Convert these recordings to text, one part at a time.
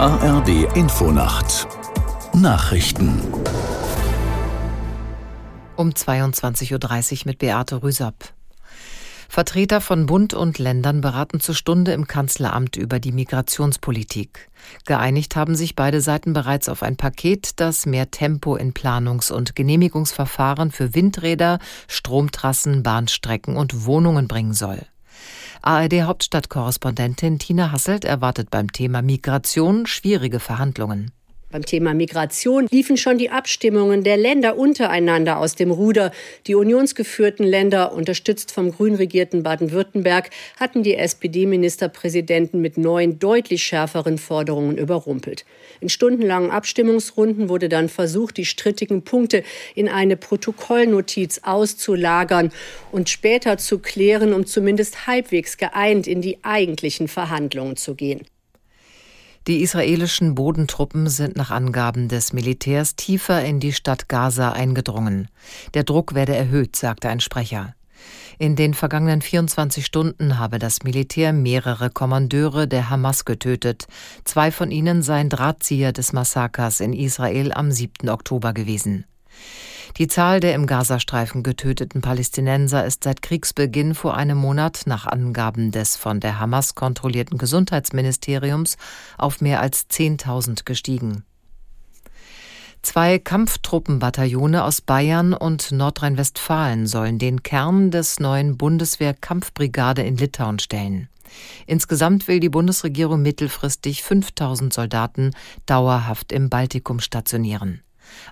ARD Infonacht Nachrichten um 22.30 Uhr mit Beate Rüsop. Vertreter von Bund und Ländern beraten zur Stunde im Kanzleramt über die Migrationspolitik. Geeinigt haben sich beide Seiten bereits auf ein Paket, das mehr Tempo in Planungs- und Genehmigungsverfahren für Windräder, Stromtrassen, Bahnstrecken und Wohnungen bringen soll. ARD-Hauptstadtkorrespondentin Tina Hasselt erwartet beim Thema Migration schwierige Verhandlungen. Beim Thema Migration liefen schon die Abstimmungen der Länder untereinander aus dem Ruder. Die unionsgeführten Länder, unterstützt vom grün regierten Baden-Württemberg, hatten die SPD-Ministerpräsidenten mit neuen, deutlich schärferen Forderungen überrumpelt. In stundenlangen Abstimmungsrunden wurde dann versucht, die strittigen Punkte in eine Protokollnotiz auszulagern und später zu klären, um zumindest halbwegs geeint in die eigentlichen Verhandlungen zu gehen. Die israelischen Bodentruppen sind nach Angaben des Militärs tiefer in die Stadt Gaza eingedrungen. Der Druck werde erhöht, sagte ein Sprecher. In den vergangenen 24 Stunden habe das Militär mehrere Kommandeure der Hamas getötet. Zwei von ihnen seien Drahtzieher des Massakers in Israel am 7. Oktober gewesen. Die Zahl der im Gazastreifen getöteten Palästinenser ist seit Kriegsbeginn vor einem Monat nach Angaben des von der Hamas kontrollierten Gesundheitsministeriums auf mehr als 10.000 gestiegen. Zwei Kampftruppenbataillone aus Bayern und Nordrhein-Westfalen sollen den Kern des neuen Bundeswehr-Kampfbrigade in Litauen stellen. Insgesamt will die Bundesregierung mittelfristig 5000 Soldaten dauerhaft im Baltikum stationieren.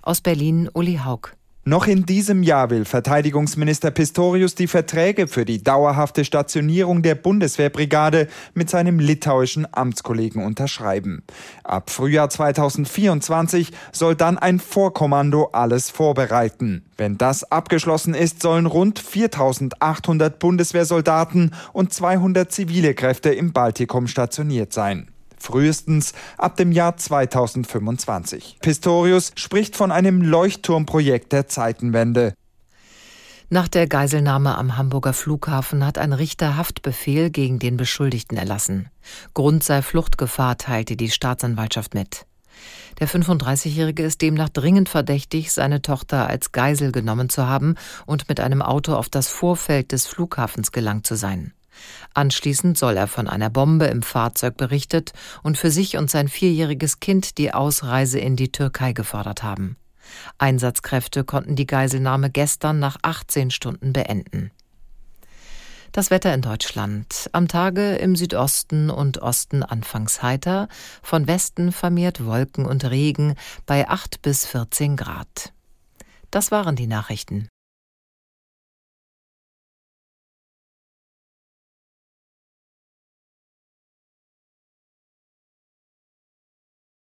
Aus Berlin Uli Haug. Noch in diesem Jahr will Verteidigungsminister Pistorius die Verträge für die dauerhafte Stationierung der Bundeswehrbrigade mit seinem litauischen Amtskollegen unterschreiben. Ab Frühjahr 2024 soll dann ein Vorkommando alles vorbereiten. Wenn das abgeschlossen ist, sollen rund 4800 Bundeswehrsoldaten und 200 zivile Kräfte im Baltikum stationiert sein frühestens ab dem Jahr 2025. Pistorius spricht von einem Leuchtturmprojekt der Zeitenwende. Nach der Geiselnahme am Hamburger Flughafen hat ein Richter Haftbefehl gegen den Beschuldigten erlassen. Grund sei Fluchtgefahr, teilte die Staatsanwaltschaft mit. Der 35-Jährige ist demnach dringend verdächtig, seine Tochter als Geisel genommen zu haben und mit einem Auto auf das Vorfeld des Flughafens gelangt zu sein. Anschließend soll er von einer Bombe im Fahrzeug berichtet und für sich und sein vierjähriges Kind die Ausreise in die Türkei gefordert haben. Einsatzkräfte konnten die Geiselnahme gestern nach 18 Stunden beenden. Das Wetter in Deutschland. Am Tage im Südosten und Osten anfangs heiter, von Westen vermehrt Wolken und Regen bei 8 bis 14 Grad. Das waren die Nachrichten.